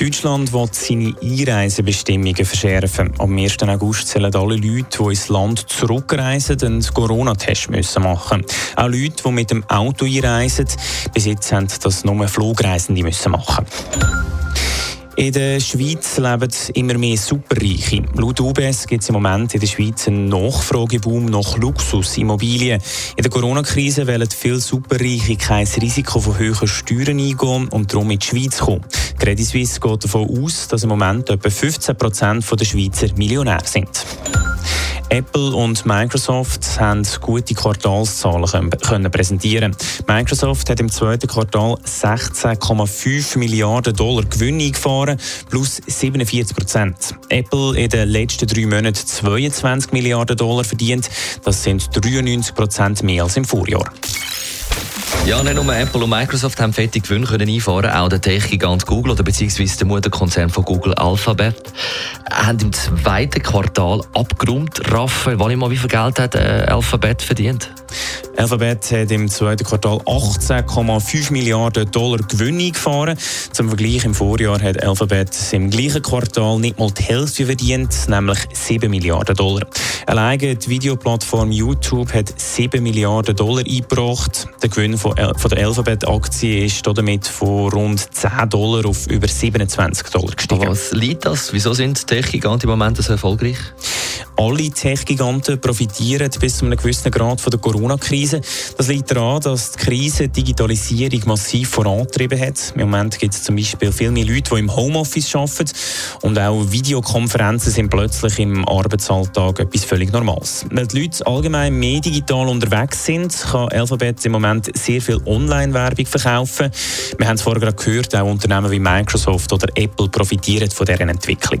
Deutschland will seine Einreisebestimmungen verschärfen. Am 1. August sollen alle Leute, die ins Land zurückreisen, einen Corona-Test machen müssen. Auch Leute, die mit dem Auto einreisen. Bis jetzt haben das nur Flugreisende müssen machen in der Schweiz leben immer mehr Superreiche. Laut UBS gibt es im Moment in der Schweiz einen Nachfrageboom nach Luxusimmobilien. In der Corona-Krise wollen viele Superreiche kein Risiko von höheren Steuern eingehen und darum in die Schweiz kommen. Credit Suisse geht davon aus, dass im Moment etwa 15 Prozent der Schweizer Millionär sind. Apple und Microsoft haben gute Quartalszahlen können präsentieren. Microsoft hat im zweiten Quartal 16,5 Milliarden Dollar Gewinn eingefahren, plus 47 Prozent. Apple in den letzten drei Monaten 22 Milliarden Dollar verdient. Das sind 93 Prozent mehr als im Vorjahr. Ja, nicht nur Apple und Microsoft haben fette Gewinne können einfahren, auch der Tech-Gigant Google oder beziehungsweise der Mutterkonzern von Google Alphabet haben im zweiten Quartal abgeräumt. Raphael, mal, wie viel Geld hat äh, Alphabet verdient? Alphabet hat im zweiten Quartal 18,5 Milliarden Dollar Gewinn eingefahren. Zum Vergleich im Vorjahr hat Alphabet im gleichen Quartal nicht mal die Hälfte verdient, nämlich 7 Milliarden Dollar. Alleine die Videoplattform YouTube hat 7 Milliarden Dollar eingebracht. Der Gewinn von, der Alphabet-Aktie ist damit von rund 10 Dollar auf über 27 Dollar gestiegen. Was liegt das? Wieso sind Tech-Giganten im Moment so erfolgreich? Alle Tech-Giganten profitieren bis zu einem gewissen Grad von der Corona-Krise. Das liegt daran, dass die Krise die Digitalisierung massiv vorantrieben hat. Im Moment gibt es zum Beispiel viel mehr Leute, die im Homeoffice arbeiten und auch Videokonferenzen sind plötzlich im Arbeitsalltag etwas völlig Normales. Weil die Leute allgemein mehr digital unterwegs sind, kann Alphabet im Moment sehr viel Online-Werbung verkaufen. Wir haben es vorher gerade gehört, auch Unternehmen wie Microsoft oder Apple profitieren von dieser Entwicklung.